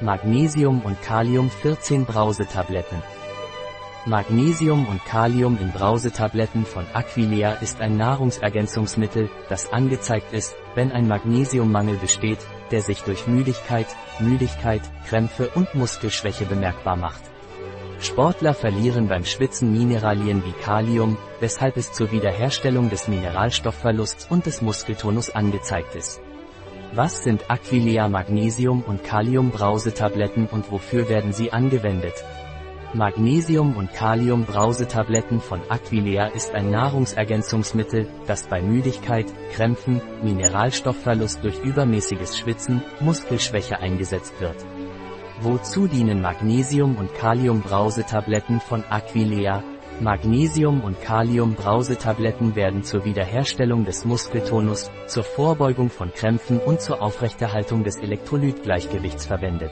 Magnesium und Kalium 14 Brausetabletten. Magnesium und Kalium in Brausetabletten von Aquilea ist ein Nahrungsergänzungsmittel, das angezeigt ist, wenn ein Magnesiummangel besteht, der sich durch Müdigkeit, Müdigkeit, Krämpfe und Muskelschwäche bemerkbar macht. Sportler verlieren beim Schwitzen Mineralien wie Kalium, weshalb es zur Wiederherstellung des Mineralstoffverlusts und des Muskeltonus angezeigt ist. Was sind Aquilea Magnesium und Kalium Brausetabletten und wofür werden sie angewendet? Magnesium und Kalium Brausetabletten von Aquilea ist ein Nahrungsergänzungsmittel, das bei Müdigkeit, Krämpfen, Mineralstoffverlust durch übermäßiges Schwitzen, Muskelschwäche eingesetzt wird. Wozu dienen Magnesium und Kalium Brausetabletten von Aquilea? Magnesium und Kalium Brausetabletten werden zur Wiederherstellung des Muskeltonus, zur Vorbeugung von Krämpfen und zur Aufrechterhaltung des Elektrolytgleichgewichts verwendet.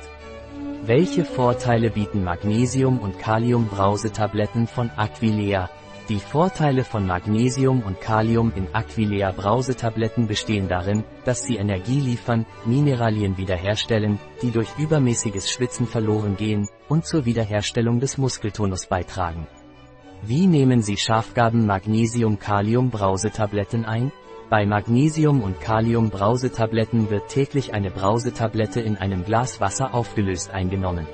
Welche Vorteile bieten Magnesium und Kalium Brausetabletten von Aquilea? Die Vorteile von Magnesium und Kalium in Aquilea Brausetabletten bestehen darin, dass sie Energie liefern, Mineralien wiederherstellen, die durch übermäßiges Schwitzen verloren gehen, und zur Wiederherstellung des Muskeltonus beitragen. Wie nehmen Sie Schafgaben Magnesium-Kalium Brausetabletten ein? Bei Magnesium- und Kalium-Brausetabletten wird täglich eine Brausetablette in einem Glas Wasser aufgelöst eingenommen.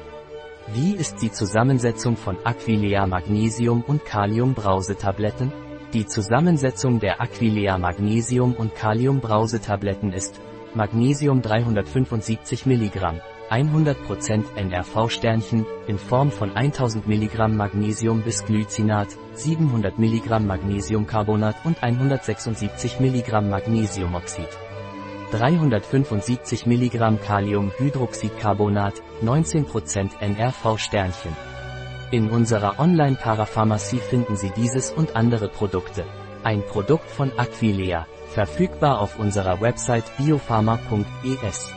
Wie ist die Zusammensetzung von Aquilea Magnesium- und Kalium-Brausetabletten? Die Zusammensetzung der Aquilea Magnesium- und Kalium-Brausetabletten ist Magnesium 375 mg, 100% NRV-Sternchen, in Form von 1000 mg Magnesium bis Glycinat, 700 mg Magnesiumcarbonat und 176 mg Magnesiumoxid. 375 mg Kaliumhydroxidcarbonat, 19% NRV-Sternchen. In unserer Online-Parapharmacie finden Sie dieses und andere Produkte. Ein Produkt von Aquilea, verfügbar auf unserer Website biopharma.es.